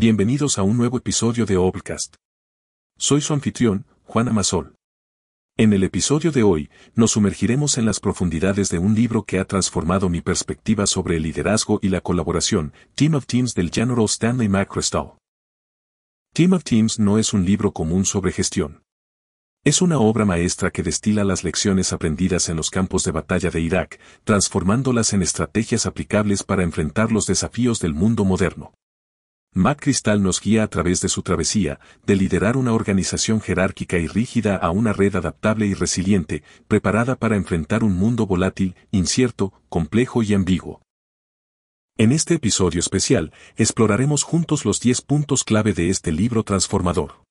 Bienvenidos a un nuevo episodio de Obcast. Soy su anfitrión, Juan Amasol. En el episodio de hoy, nos sumergiremos en las profundidades de un libro que ha transformado mi perspectiva sobre el liderazgo y la colaboración, Team of Teams del General Stanley McChrystal. Team of Teams no es un libro común sobre gestión. Es una obra maestra que destila las lecciones aprendidas en los campos de batalla de Irak, transformándolas en estrategias aplicables para enfrentar los desafíos del mundo moderno. Mac Cristal nos guía a través de su travesía, de liderar una organización jerárquica y rígida a una red adaptable y resiliente, preparada para enfrentar un mundo volátil, incierto, complejo y ambiguo. En este episodio especial, exploraremos juntos los 10 puntos clave de este libro transformador.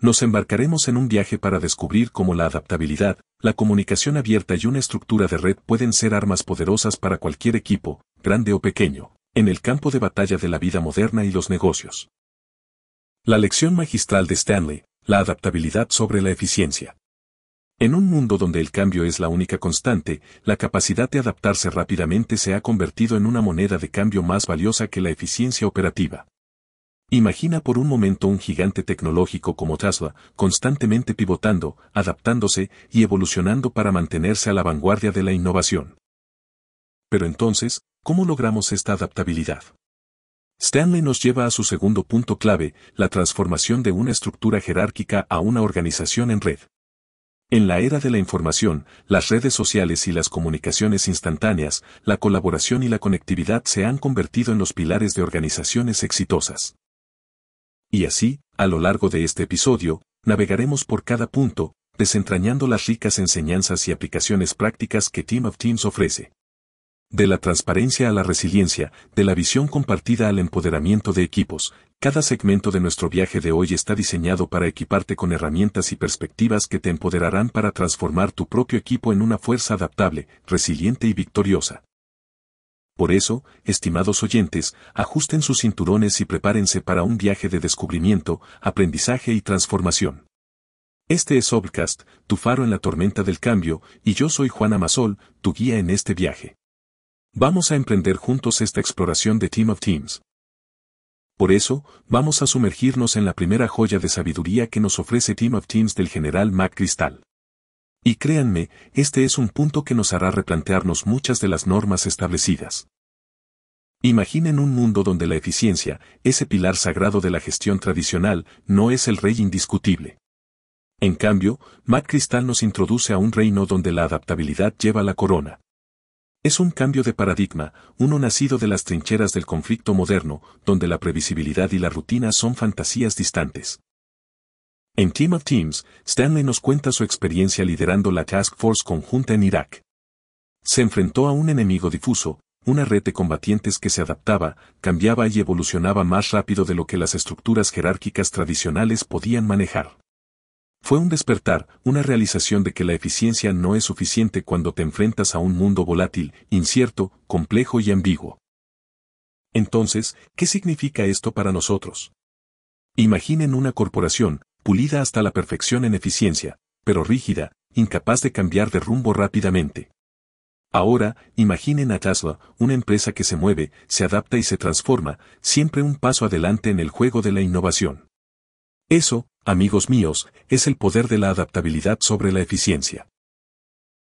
Nos embarcaremos en un viaje para descubrir cómo la adaptabilidad, la comunicación abierta y una estructura de red pueden ser armas poderosas para cualquier equipo, grande o pequeño en el campo de batalla de la vida moderna y los negocios. La lección magistral de Stanley, la adaptabilidad sobre la eficiencia. En un mundo donde el cambio es la única constante, la capacidad de adaptarse rápidamente se ha convertido en una moneda de cambio más valiosa que la eficiencia operativa. Imagina por un momento un gigante tecnológico como Tesla, constantemente pivotando, adaptándose y evolucionando para mantenerse a la vanguardia de la innovación. Pero entonces, ¿Cómo logramos esta adaptabilidad? Stanley nos lleva a su segundo punto clave, la transformación de una estructura jerárquica a una organización en red. En la era de la información, las redes sociales y las comunicaciones instantáneas, la colaboración y la conectividad se han convertido en los pilares de organizaciones exitosas. Y así, a lo largo de este episodio, navegaremos por cada punto, desentrañando las ricas enseñanzas y aplicaciones prácticas que Team of Teams ofrece. De la transparencia a la resiliencia, de la visión compartida al empoderamiento de equipos, cada segmento de nuestro viaje de hoy está diseñado para equiparte con herramientas y perspectivas que te empoderarán para transformar tu propio equipo en una fuerza adaptable, resiliente y victoriosa. Por eso, estimados oyentes, ajusten sus cinturones y prepárense para un viaje de descubrimiento, aprendizaje y transformación. Este es Obcast, tu faro en la tormenta del cambio, y yo soy Juan Amasol, tu guía en este viaje. Vamos a emprender juntos esta exploración de Team of Teams. Por eso, vamos a sumergirnos en la primera joya de sabiduría que nos ofrece Team of Teams del general Mac Cristal. Y créanme, este es un punto que nos hará replantearnos muchas de las normas establecidas. Imaginen un mundo donde la eficiencia, ese pilar sagrado de la gestión tradicional, no es el rey indiscutible. En cambio, Mac Cristal nos introduce a un reino donde la adaptabilidad lleva la corona. Es un cambio de paradigma, uno nacido de las trincheras del conflicto moderno, donde la previsibilidad y la rutina son fantasías distantes. En Team of Teams, Stanley nos cuenta su experiencia liderando la Task Force conjunta en Irak. Se enfrentó a un enemigo difuso, una red de combatientes que se adaptaba, cambiaba y evolucionaba más rápido de lo que las estructuras jerárquicas tradicionales podían manejar. Fue un despertar, una realización de que la eficiencia no es suficiente cuando te enfrentas a un mundo volátil, incierto, complejo y ambiguo. Entonces, ¿qué significa esto para nosotros? Imaginen una corporación, pulida hasta la perfección en eficiencia, pero rígida, incapaz de cambiar de rumbo rápidamente. Ahora, imaginen a Tesla, una empresa que se mueve, se adapta y se transforma, siempre un paso adelante en el juego de la innovación. Eso, amigos míos, es el poder de la adaptabilidad sobre la eficiencia.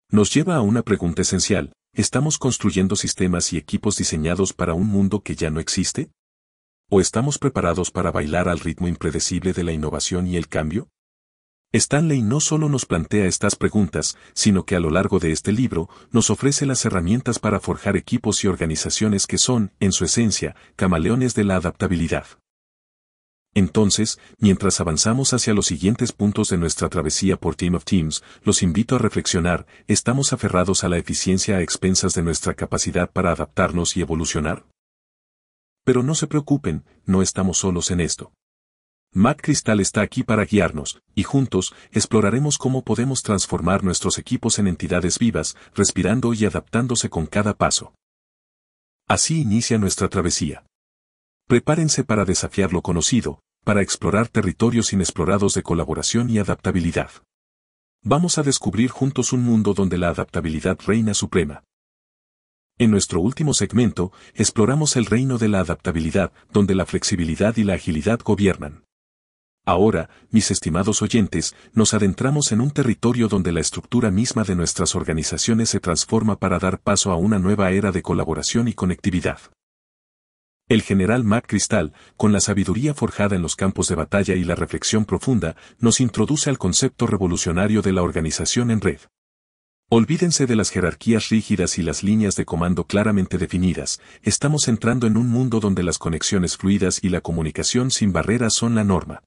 Nos lleva a una pregunta esencial, ¿estamos construyendo sistemas y equipos diseñados para un mundo que ya no existe? ¿O estamos preparados para bailar al ritmo impredecible de la innovación y el cambio? Stanley no solo nos plantea estas preguntas, sino que a lo largo de este libro nos ofrece las herramientas para forjar equipos y organizaciones que son, en su esencia, camaleones de la adaptabilidad. Entonces, mientras avanzamos hacia los siguientes puntos de nuestra travesía por Team of Teams, los invito a reflexionar, ¿estamos aferrados a la eficiencia a expensas de nuestra capacidad para adaptarnos y evolucionar? Pero no se preocupen, no estamos solos en esto. Mac Cristal está aquí para guiarnos, y juntos, exploraremos cómo podemos transformar nuestros equipos en entidades vivas, respirando y adaptándose con cada paso. Así inicia nuestra travesía. Prepárense para desafiar lo conocido, para explorar territorios inexplorados de colaboración y adaptabilidad. Vamos a descubrir juntos un mundo donde la adaptabilidad reina suprema. En nuestro último segmento, exploramos el reino de la adaptabilidad, donde la flexibilidad y la agilidad gobiernan. Ahora, mis estimados oyentes, nos adentramos en un territorio donde la estructura misma de nuestras organizaciones se transforma para dar paso a una nueva era de colaboración y conectividad. El general Mac Cristal, con la sabiduría forjada en los campos de batalla y la reflexión profunda, nos introduce al concepto revolucionario de la organización en red. Olvídense de las jerarquías rígidas y las líneas de comando claramente definidas, estamos entrando en un mundo donde las conexiones fluidas y la comunicación sin barreras son la norma.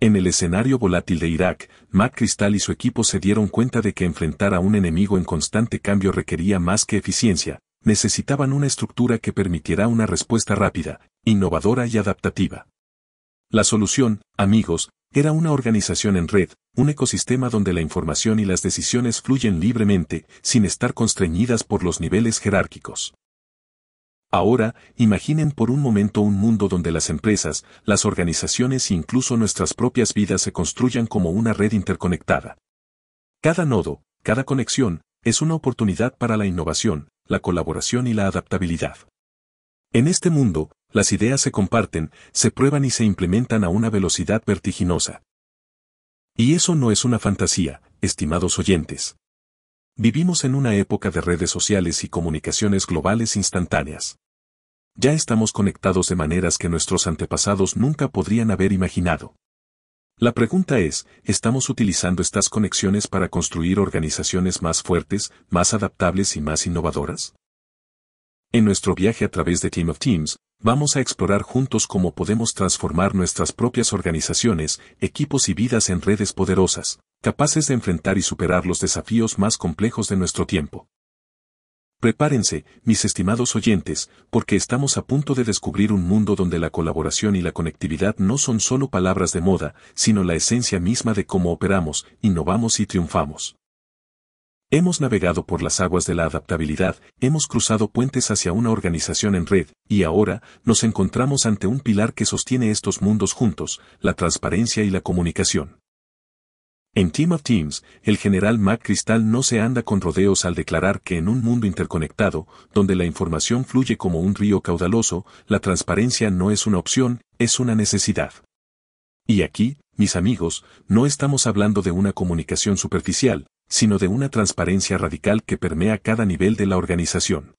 En el escenario volátil de Irak, Mac Cristal y su equipo se dieron cuenta de que enfrentar a un enemigo en constante cambio requería más que eficiencia, necesitaban una estructura que permitiera una respuesta rápida, innovadora y adaptativa. La solución, amigos, era una organización en red, un ecosistema donde la información y las decisiones fluyen libremente, sin estar constreñidas por los niveles jerárquicos. Ahora, imaginen por un momento un mundo donde las empresas, las organizaciones e incluso nuestras propias vidas se construyan como una red interconectada. Cada nodo, cada conexión, es una oportunidad para la innovación, la colaboración y la adaptabilidad. En este mundo, las ideas se comparten, se prueban y se implementan a una velocidad vertiginosa. Y eso no es una fantasía, estimados oyentes. Vivimos en una época de redes sociales y comunicaciones globales instantáneas. Ya estamos conectados de maneras que nuestros antepasados nunca podrían haber imaginado. La pregunta es, ¿estamos utilizando estas conexiones para construir organizaciones más fuertes, más adaptables y más innovadoras? En nuestro viaje a través de Team of Teams, vamos a explorar juntos cómo podemos transformar nuestras propias organizaciones, equipos y vidas en redes poderosas, capaces de enfrentar y superar los desafíos más complejos de nuestro tiempo. Prepárense, mis estimados oyentes, porque estamos a punto de descubrir un mundo donde la colaboración y la conectividad no son solo palabras de moda, sino la esencia misma de cómo operamos, innovamos y triunfamos. Hemos navegado por las aguas de la adaptabilidad, hemos cruzado puentes hacia una organización en red, y ahora nos encontramos ante un pilar que sostiene estos mundos juntos, la transparencia y la comunicación. En Team of Teams, el general Mac Cristal no se anda con rodeos al declarar que en un mundo interconectado, donde la información fluye como un río caudaloso, la transparencia no es una opción, es una necesidad. Y aquí, mis amigos, no estamos hablando de una comunicación superficial, sino de una transparencia radical que permea cada nivel de la organización.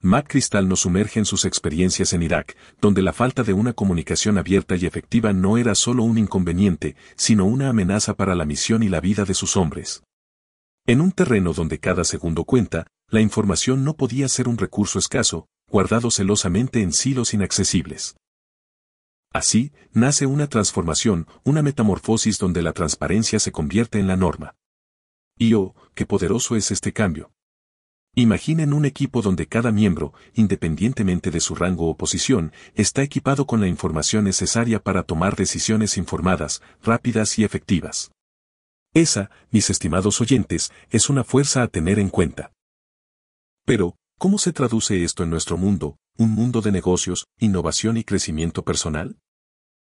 Mac Cristal nos sumerge en sus experiencias en Irak, donde la falta de una comunicación abierta y efectiva no era solo un inconveniente, sino una amenaza para la misión y la vida de sus hombres. En un terreno donde cada segundo cuenta, la información no podía ser un recurso escaso, guardado celosamente en silos inaccesibles. Así, nace una transformación, una metamorfosis donde la transparencia se convierte en la norma. Y oh, qué poderoso es este cambio. Imaginen un equipo donde cada miembro, independientemente de su rango o posición, está equipado con la información necesaria para tomar decisiones informadas, rápidas y efectivas. Esa, mis estimados oyentes, es una fuerza a tener en cuenta. Pero, ¿cómo se traduce esto en nuestro mundo, un mundo de negocios, innovación y crecimiento personal?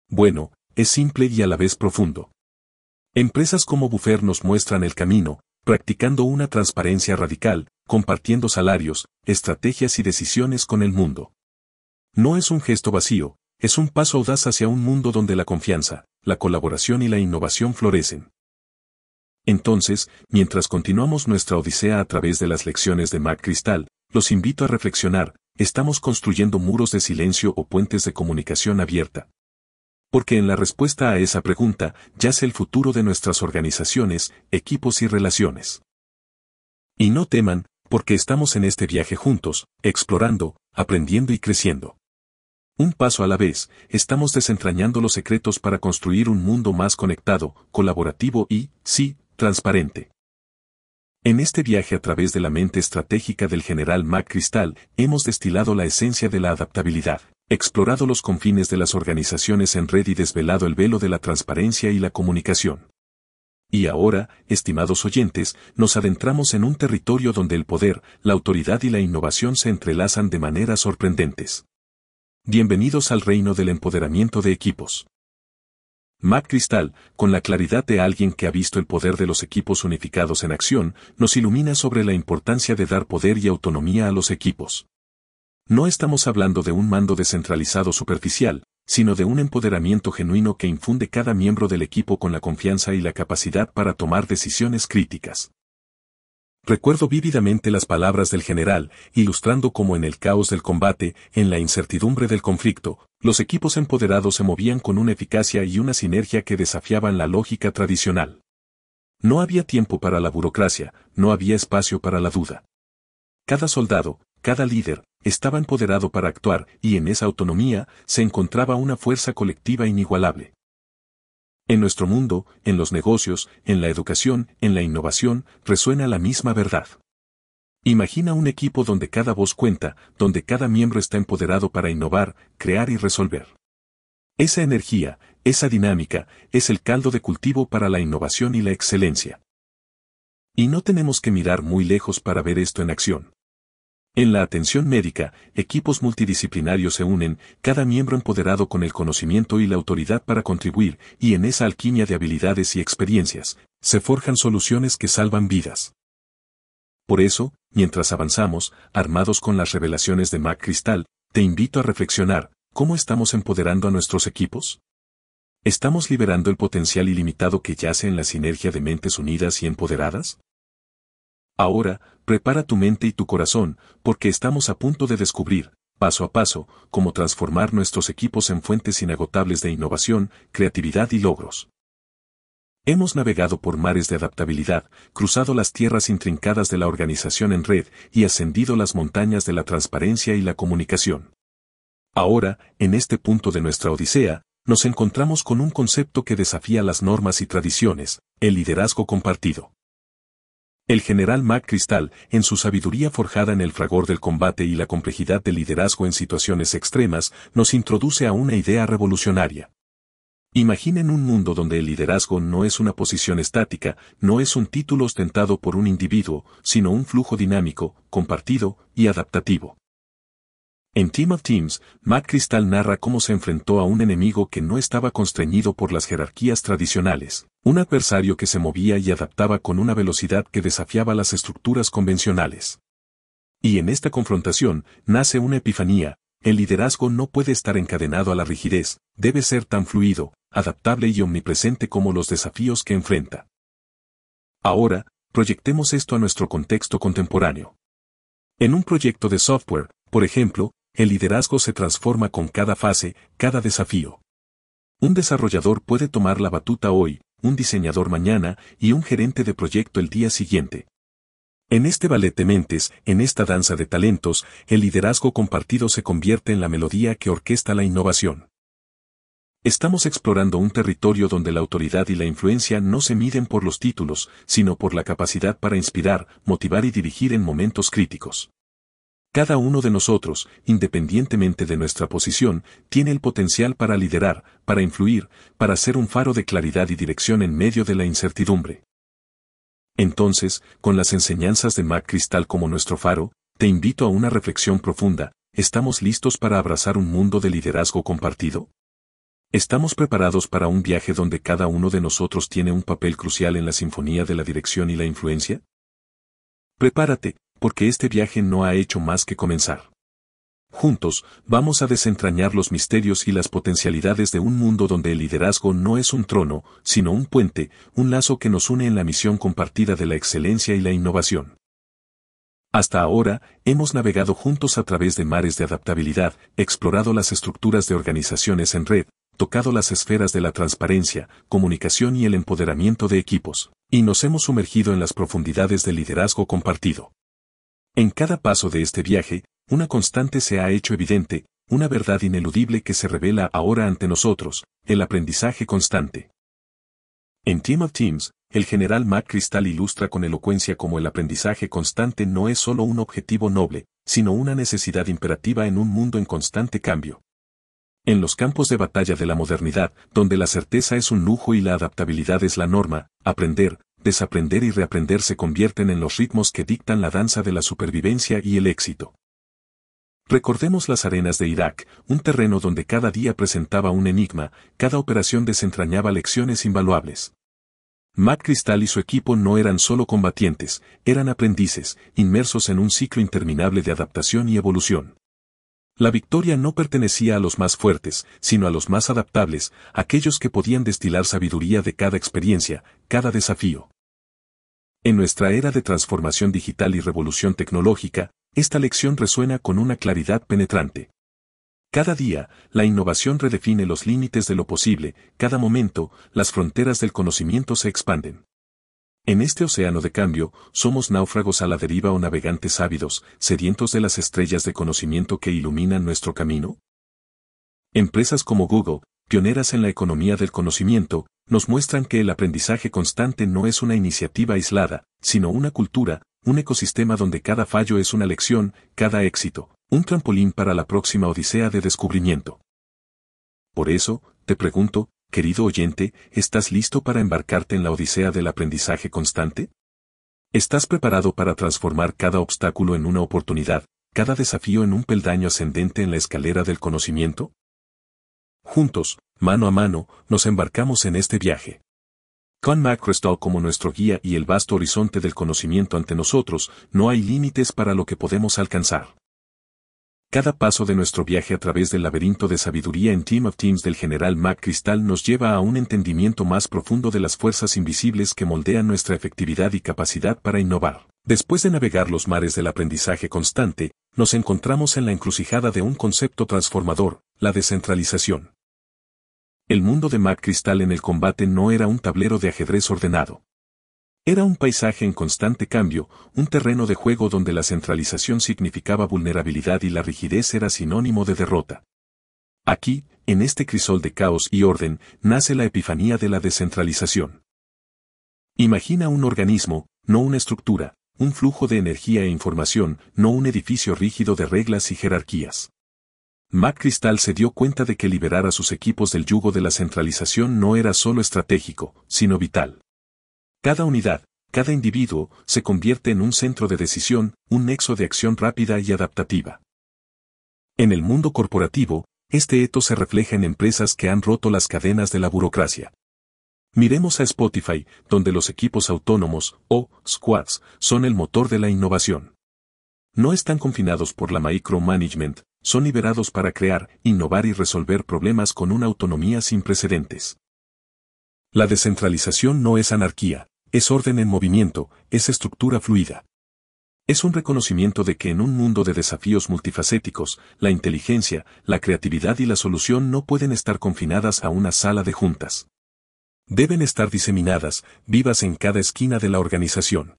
Bueno, es simple y a la vez profundo. Empresas como Buffer nos muestran el camino, practicando una transparencia radical, compartiendo salarios, estrategias y decisiones con el mundo. No es un gesto vacío, es un paso audaz hacia un mundo donde la confianza, la colaboración y la innovación florecen. Entonces, mientras continuamos nuestra odisea a través de las lecciones de Mac Cristal, los invito a reflexionar, ¿estamos construyendo muros de silencio o puentes de comunicación abierta? Porque en la respuesta a esa pregunta yace el futuro de nuestras organizaciones, equipos y relaciones. Y no teman, porque estamos en este viaje juntos, explorando, aprendiendo y creciendo. Un paso a la vez, estamos desentrañando los secretos para construir un mundo más conectado, colaborativo y, sí, transparente. En este viaje a través de la mente estratégica del general Mac Cristal, hemos destilado la esencia de la adaptabilidad, explorado los confines de las organizaciones en red y desvelado el velo de la transparencia y la comunicación. Y ahora, estimados oyentes, nos adentramos en un territorio donde el poder, la autoridad y la innovación se entrelazan de maneras sorprendentes. Bienvenidos al reino del empoderamiento de equipos. Mac Cristal, con la claridad de alguien que ha visto el poder de los equipos unificados en acción, nos ilumina sobre la importancia de dar poder y autonomía a los equipos. No estamos hablando de un mando descentralizado superficial, sino de un empoderamiento genuino que infunde cada miembro del equipo con la confianza y la capacidad para tomar decisiones críticas. Recuerdo vívidamente las palabras del general, ilustrando cómo en el caos del combate, en la incertidumbre del conflicto, los equipos empoderados se movían con una eficacia y una sinergia que desafiaban la lógica tradicional. No había tiempo para la burocracia, no había espacio para la duda. Cada soldado, cada líder, estaba empoderado para actuar y en esa autonomía se encontraba una fuerza colectiva inigualable. En nuestro mundo, en los negocios, en la educación, en la innovación, resuena la misma verdad. Imagina un equipo donde cada voz cuenta, donde cada miembro está empoderado para innovar, crear y resolver. Esa energía, esa dinámica, es el caldo de cultivo para la innovación y la excelencia. Y no tenemos que mirar muy lejos para ver esto en acción. En la atención médica, equipos multidisciplinarios se unen, cada miembro empoderado con el conocimiento y la autoridad para contribuir, y en esa alquimia de habilidades y experiencias, se forjan soluciones que salvan vidas. Por eso, mientras avanzamos, armados con las revelaciones de Mac Cristal, te invito a reflexionar, ¿cómo estamos empoderando a nuestros equipos? ¿Estamos liberando el potencial ilimitado que yace en la sinergia de mentes unidas y empoderadas? Ahora, prepara tu mente y tu corazón, porque estamos a punto de descubrir, paso a paso, cómo transformar nuestros equipos en fuentes inagotables de innovación, creatividad y logros. Hemos navegado por mares de adaptabilidad, cruzado las tierras intrincadas de la organización en red y ascendido las montañas de la transparencia y la comunicación. Ahora, en este punto de nuestra odisea, nos encontramos con un concepto que desafía las normas y tradiciones, el liderazgo compartido. El general Mac Cristal, en su sabiduría forjada en el fragor del combate y la complejidad del liderazgo en situaciones extremas, nos introduce a una idea revolucionaria. Imaginen un mundo donde el liderazgo no es una posición estática, no es un título ostentado por un individuo, sino un flujo dinámico, compartido y adaptativo. En Team of Teams, Matt Crystal narra cómo se enfrentó a un enemigo que no estaba constreñido por las jerarquías tradicionales, un adversario que se movía y adaptaba con una velocidad que desafiaba las estructuras convencionales. Y en esta confrontación, nace una epifanía, el liderazgo no puede estar encadenado a la rigidez, debe ser tan fluido, adaptable y omnipresente como los desafíos que enfrenta. Ahora, proyectemos esto a nuestro contexto contemporáneo. En un proyecto de software, por ejemplo, el liderazgo se transforma con cada fase, cada desafío. Un desarrollador puede tomar la batuta hoy, un diseñador mañana y un gerente de proyecto el día siguiente. En este ballet de mentes, en esta danza de talentos, el liderazgo compartido se convierte en la melodía que orquesta la innovación. Estamos explorando un territorio donde la autoridad y la influencia no se miden por los títulos, sino por la capacidad para inspirar, motivar y dirigir en momentos críticos. Cada uno de nosotros, independientemente de nuestra posición, tiene el potencial para liderar, para influir, para ser un faro de claridad y dirección en medio de la incertidumbre. Entonces, con las enseñanzas de Mac Cristal como nuestro faro, te invito a una reflexión profunda, ¿estamos listos para abrazar un mundo de liderazgo compartido? ¿Estamos preparados para un viaje donde cada uno de nosotros tiene un papel crucial en la sinfonía de la dirección y la influencia? Prepárate, porque este viaje no ha hecho más que comenzar. Juntos, vamos a desentrañar los misterios y las potencialidades de un mundo donde el liderazgo no es un trono, sino un puente, un lazo que nos une en la misión compartida de la excelencia y la innovación. Hasta ahora, hemos navegado juntos a través de mares de adaptabilidad, explorado las estructuras de organizaciones en red, tocado las esferas de la transparencia, comunicación y el empoderamiento de equipos, y nos hemos sumergido en las profundidades del liderazgo compartido. En cada paso de este viaje, una constante se ha hecho evidente, una verdad ineludible que se revela ahora ante nosotros, el aprendizaje constante. En Team of Teams, el general Mac Cristal ilustra con elocuencia cómo el aprendizaje constante no es solo un objetivo noble, sino una necesidad imperativa en un mundo en constante cambio. En los campos de batalla de la modernidad, donde la certeza es un lujo y la adaptabilidad es la norma, aprender, desaprender y reaprender se convierten en los ritmos que dictan la danza de la supervivencia y el éxito. Recordemos las arenas de Irak, un terreno donde cada día presentaba un enigma, cada operación desentrañaba lecciones invaluables. Mac Cristal y su equipo no eran solo combatientes, eran aprendices, inmersos en un ciclo interminable de adaptación y evolución. La victoria no pertenecía a los más fuertes, sino a los más adaptables, aquellos que podían destilar sabiduría de cada experiencia, cada desafío. En nuestra era de transformación digital y revolución tecnológica, esta lección resuena con una claridad penetrante. Cada día, la innovación redefine los límites de lo posible, cada momento, las fronteras del conocimiento se expanden. En este océano de cambio, somos náufragos a la deriva o navegantes ávidos, sedientos de las estrellas de conocimiento que iluminan nuestro camino. Empresas como Google, pioneras en la economía del conocimiento, nos muestran que el aprendizaje constante no es una iniciativa aislada, sino una cultura, un ecosistema donde cada fallo es una lección, cada éxito, un trampolín para la próxima odisea de descubrimiento. Por eso, te pregunto, querido oyente, ¿estás listo para embarcarte en la odisea del aprendizaje constante? ¿Estás preparado para transformar cada obstáculo en una oportunidad, cada desafío en un peldaño ascendente en la escalera del conocimiento? Juntos, mano a mano, nos embarcamos en este viaje. Con McChrystal como nuestro guía y el vasto horizonte del conocimiento ante nosotros, no hay límites para lo que podemos alcanzar. Cada paso de nuestro viaje a través del laberinto de sabiduría en Team of Teams del general Mac Cristal nos lleva a un entendimiento más profundo de las fuerzas invisibles que moldean nuestra efectividad y capacidad para innovar. Después de navegar los mares del aprendizaje constante, nos encontramos en la encrucijada de un concepto transformador, la descentralización. El mundo de Mac Cristal en el combate no era un tablero de ajedrez ordenado. Era un paisaje en constante cambio, un terreno de juego donde la centralización significaba vulnerabilidad y la rigidez era sinónimo de derrota. Aquí, en este crisol de caos y orden, nace la epifanía de la descentralización. Imagina un organismo, no una estructura, un flujo de energía e información, no un edificio rígido de reglas y jerarquías. Mac Cristal se dio cuenta de que liberar a sus equipos del yugo de la centralización no era solo estratégico, sino vital. Cada unidad, cada individuo, se convierte en un centro de decisión, un nexo de acción rápida y adaptativa. En el mundo corporativo, este eto se refleja en empresas que han roto las cadenas de la burocracia. Miremos a Spotify, donde los equipos autónomos, o squads, son el motor de la innovación. No están confinados por la micromanagement, son liberados para crear, innovar y resolver problemas con una autonomía sin precedentes. La descentralización no es anarquía, es orden en movimiento, es estructura fluida. Es un reconocimiento de que en un mundo de desafíos multifacéticos, la inteligencia, la creatividad y la solución no pueden estar confinadas a una sala de juntas. Deben estar diseminadas, vivas en cada esquina de la organización.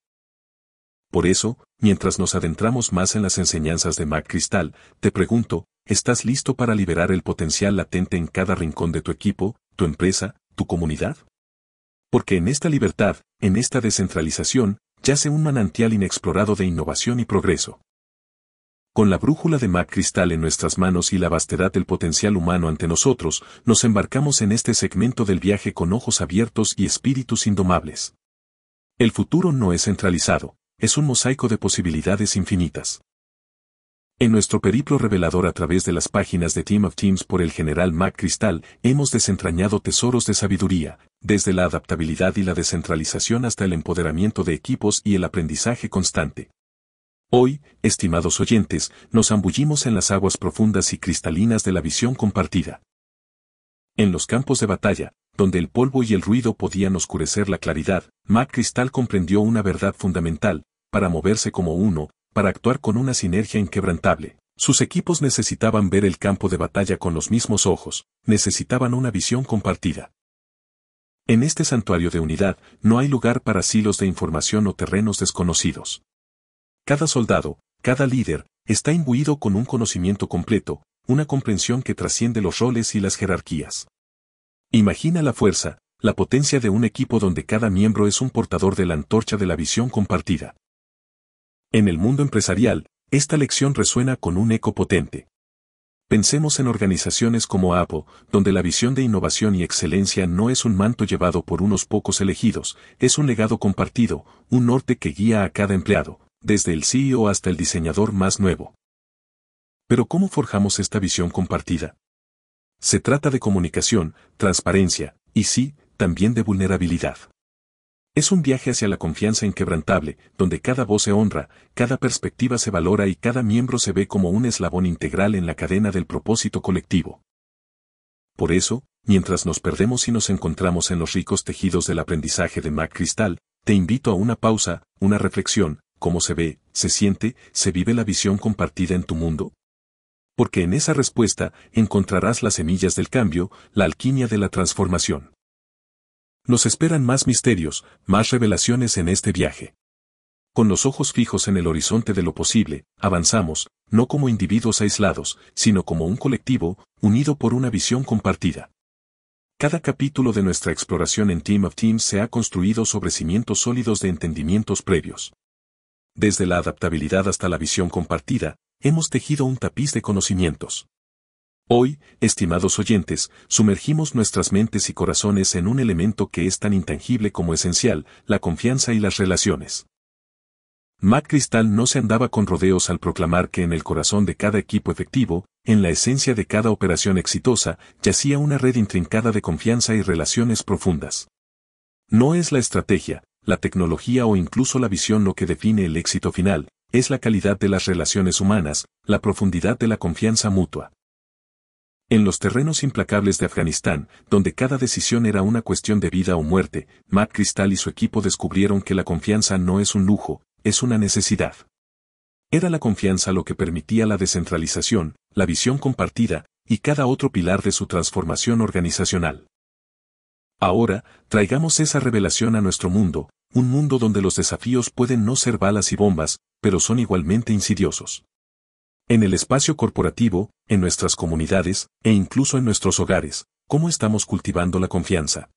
Por eso, mientras nos adentramos más en las enseñanzas de Mac Cristal, te pregunto, ¿estás listo para liberar el potencial latente en cada rincón de tu equipo, tu empresa, tu comunidad? Porque en esta libertad, en esta descentralización, yace un manantial inexplorado de innovación y progreso. Con la brújula de Mac Cristal en nuestras manos y la vastedad del potencial humano ante nosotros, nos embarcamos en este segmento del viaje con ojos abiertos y espíritus indomables. El futuro no es centralizado, es un mosaico de posibilidades infinitas. En nuestro periplo revelador a través de las páginas de Team of Teams por el general Mac Cristal, hemos desentrañado tesoros de sabiduría, desde la adaptabilidad y la descentralización hasta el empoderamiento de equipos y el aprendizaje constante. Hoy, estimados oyentes, nos zambullimos en las aguas profundas y cristalinas de la visión compartida. En los campos de batalla, donde el polvo y el ruido podían oscurecer la claridad, Mac Cristal comprendió una verdad fundamental, para moverse como uno, para actuar con una sinergia inquebrantable. Sus equipos necesitaban ver el campo de batalla con los mismos ojos, necesitaban una visión compartida. En este santuario de unidad no hay lugar para silos de información o terrenos desconocidos. Cada soldado, cada líder, está imbuido con un conocimiento completo, una comprensión que trasciende los roles y las jerarquías. Imagina la fuerza, la potencia de un equipo donde cada miembro es un portador de la antorcha de la visión compartida. En el mundo empresarial, esta lección resuena con un eco potente. Pensemos en organizaciones como Apple, donde la visión de innovación y excelencia no es un manto llevado por unos pocos elegidos, es un legado compartido, un norte que guía a cada empleado, desde el CEO hasta el diseñador más nuevo. Pero ¿cómo forjamos esta visión compartida? Se trata de comunicación, transparencia, y sí, también de vulnerabilidad. Es un viaje hacia la confianza inquebrantable, donde cada voz se honra, cada perspectiva se valora y cada miembro se ve como un eslabón integral en la cadena del propósito colectivo. Por eso, mientras nos perdemos y nos encontramos en los ricos tejidos del aprendizaje de Mac Cristal, te invito a una pausa, una reflexión, cómo se ve, se siente, se vive la visión compartida en tu mundo. Porque en esa respuesta encontrarás las semillas del cambio, la alquimia de la transformación. Nos esperan más misterios, más revelaciones en este viaje. Con los ojos fijos en el horizonte de lo posible, avanzamos, no como individuos aislados, sino como un colectivo, unido por una visión compartida. Cada capítulo de nuestra exploración en Team of Teams se ha construido sobre cimientos sólidos de entendimientos previos. Desde la adaptabilidad hasta la visión compartida, hemos tejido un tapiz de conocimientos. Hoy, estimados oyentes, sumergimos nuestras mentes y corazones en un elemento que es tan intangible como esencial, la confianza y las relaciones. Mac Cristal no se andaba con rodeos al proclamar que en el corazón de cada equipo efectivo, en la esencia de cada operación exitosa, yacía una red intrincada de confianza y relaciones profundas. No es la estrategia, la tecnología o incluso la visión lo que define el éxito final, es la calidad de las relaciones humanas, la profundidad de la confianza mutua. En los terrenos implacables de Afganistán, donde cada decisión era una cuestión de vida o muerte, Matt Crystal y su equipo descubrieron que la confianza no es un lujo, es una necesidad. Era la confianza lo que permitía la descentralización, la visión compartida, y cada otro pilar de su transformación organizacional. Ahora, traigamos esa revelación a nuestro mundo, un mundo donde los desafíos pueden no ser balas y bombas, pero son igualmente insidiosos. En el espacio corporativo, en nuestras comunidades, e incluso en nuestros hogares, ¿cómo estamos cultivando la confianza?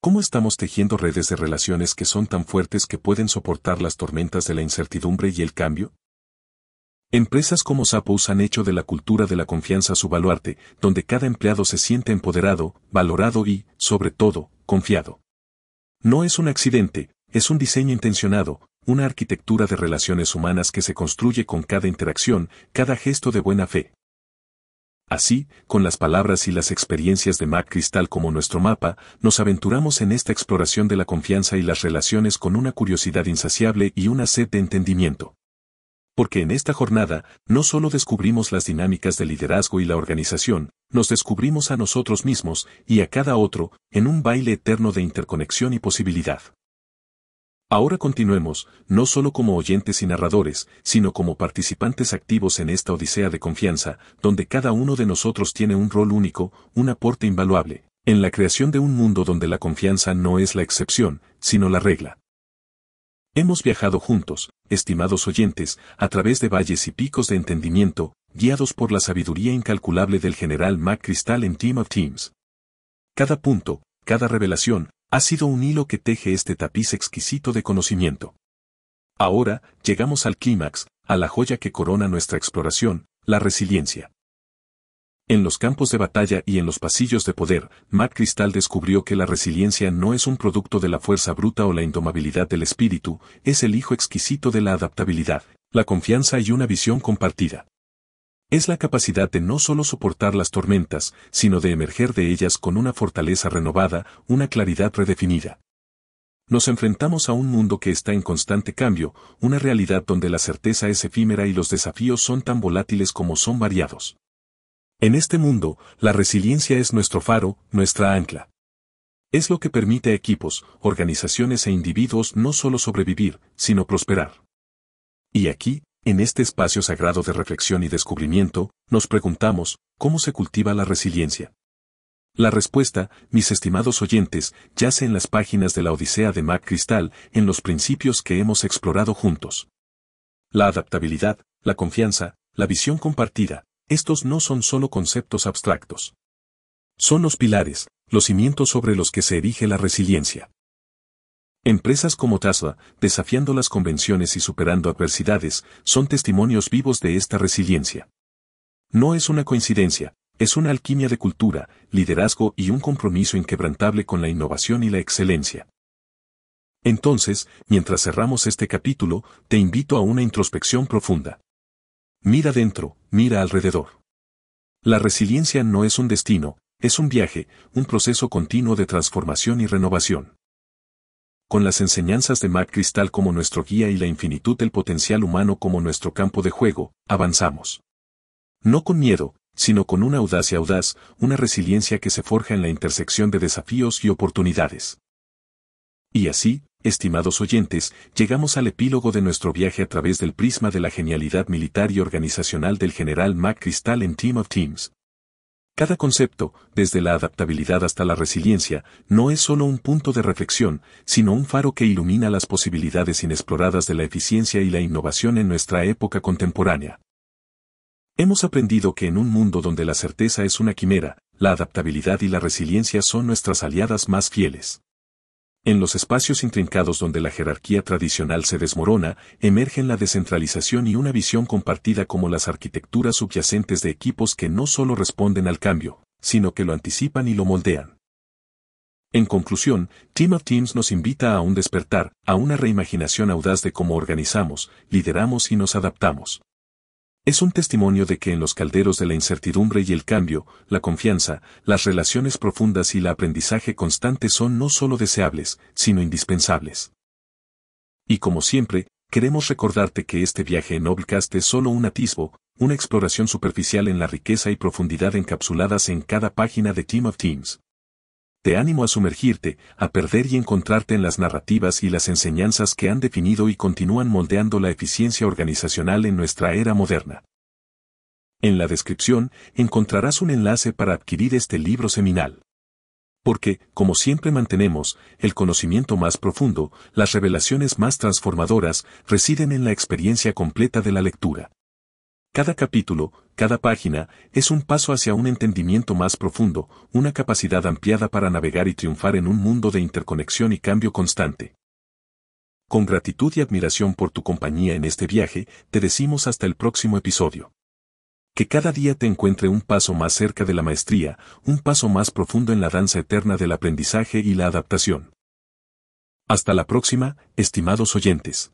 ¿Cómo estamos tejiendo redes de relaciones que son tan fuertes que pueden soportar las tormentas de la incertidumbre y el cambio? Empresas como Zappos han hecho de la cultura de la confianza su baluarte, donde cada empleado se siente empoderado, valorado y, sobre todo, confiado. No es un accidente, es un diseño intencionado, una arquitectura de relaciones humanas que se construye con cada interacción, cada gesto de buena fe. Así, con las palabras y las experiencias de Mac Cristal como nuestro mapa, nos aventuramos en esta exploración de la confianza y las relaciones con una curiosidad insaciable y una sed de entendimiento. Porque en esta jornada, no solo descubrimos las dinámicas del liderazgo y la organización, nos descubrimos a nosotros mismos y a cada otro, en un baile eterno de interconexión y posibilidad. Ahora continuemos, no solo como oyentes y narradores, sino como participantes activos en esta odisea de confianza, donde cada uno de nosotros tiene un rol único, un aporte invaluable, en la creación de un mundo donde la confianza no es la excepción, sino la regla. Hemos viajado juntos, estimados oyentes, a través de valles y picos de entendimiento, guiados por la sabiduría incalculable del general Mac Cristal en Team of Teams. Cada punto, cada revelación, ha sido un hilo que teje este tapiz exquisito de conocimiento. Ahora, llegamos al clímax, a la joya que corona nuestra exploración, la resiliencia. En los campos de batalla y en los pasillos de poder, Mac Cristal descubrió que la resiliencia no es un producto de la fuerza bruta o la indomabilidad del espíritu, es el hijo exquisito de la adaptabilidad, la confianza y una visión compartida. Es la capacidad de no solo soportar las tormentas, sino de emerger de ellas con una fortaleza renovada, una claridad redefinida. Nos enfrentamos a un mundo que está en constante cambio, una realidad donde la certeza es efímera y los desafíos son tan volátiles como son variados. En este mundo, la resiliencia es nuestro faro, nuestra ancla. Es lo que permite a equipos, organizaciones e individuos no solo sobrevivir, sino prosperar. Y aquí, en este espacio sagrado de reflexión y descubrimiento, nos preguntamos, ¿cómo se cultiva la resiliencia? La respuesta, mis estimados oyentes, yace en las páginas de la Odisea de Mac Cristal, en los principios que hemos explorado juntos. La adaptabilidad, la confianza, la visión compartida, estos no son solo conceptos abstractos. Son los pilares, los cimientos sobre los que se erige la resiliencia. Empresas como Tesla, desafiando las convenciones y superando adversidades, son testimonios vivos de esta resiliencia. No es una coincidencia, es una alquimia de cultura, liderazgo y un compromiso inquebrantable con la innovación y la excelencia. Entonces, mientras cerramos este capítulo, te invito a una introspección profunda. Mira dentro, mira alrededor. La resiliencia no es un destino, es un viaje, un proceso continuo de transformación y renovación. Con las enseñanzas de Mac Cristal como nuestro guía y la infinitud del potencial humano como nuestro campo de juego, avanzamos. No con miedo, sino con una audacia audaz, una resiliencia que se forja en la intersección de desafíos y oportunidades. Y así, estimados oyentes, llegamos al epílogo de nuestro viaje a través del prisma de la genialidad militar y organizacional del general Mac Cristal en Team of Teams. Cada concepto, desde la adaptabilidad hasta la resiliencia, no es solo un punto de reflexión, sino un faro que ilumina las posibilidades inexploradas de la eficiencia y la innovación en nuestra época contemporánea. Hemos aprendido que en un mundo donde la certeza es una quimera, la adaptabilidad y la resiliencia son nuestras aliadas más fieles. En los espacios intrincados donde la jerarquía tradicional se desmorona, emergen la descentralización y una visión compartida como las arquitecturas subyacentes de equipos que no solo responden al cambio, sino que lo anticipan y lo moldean. En conclusión, Team of Teams nos invita a un despertar, a una reimaginación audaz de cómo organizamos, lideramos y nos adaptamos. Es un testimonio de que en los calderos de la incertidumbre y el cambio, la confianza, las relaciones profundas y el aprendizaje constante son no solo deseables, sino indispensables. Y como siempre, queremos recordarte que este viaje en Noblecast es solo un atisbo, una exploración superficial en la riqueza y profundidad encapsuladas en cada página de Team of Teams. Te animo a sumergirte, a perder y encontrarte en las narrativas y las enseñanzas que han definido y continúan moldeando la eficiencia organizacional en nuestra era moderna. En la descripción encontrarás un enlace para adquirir este libro seminal. Porque, como siempre mantenemos, el conocimiento más profundo, las revelaciones más transformadoras, residen en la experiencia completa de la lectura. Cada capítulo, cada página, es un paso hacia un entendimiento más profundo, una capacidad ampliada para navegar y triunfar en un mundo de interconexión y cambio constante. Con gratitud y admiración por tu compañía en este viaje, te decimos hasta el próximo episodio. Que cada día te encuentre un paso más cerca de la maestría, un paso más profundo en la danza eterna del aprendizaje y la adaptación. Hasta la próxima, estimados oyentes.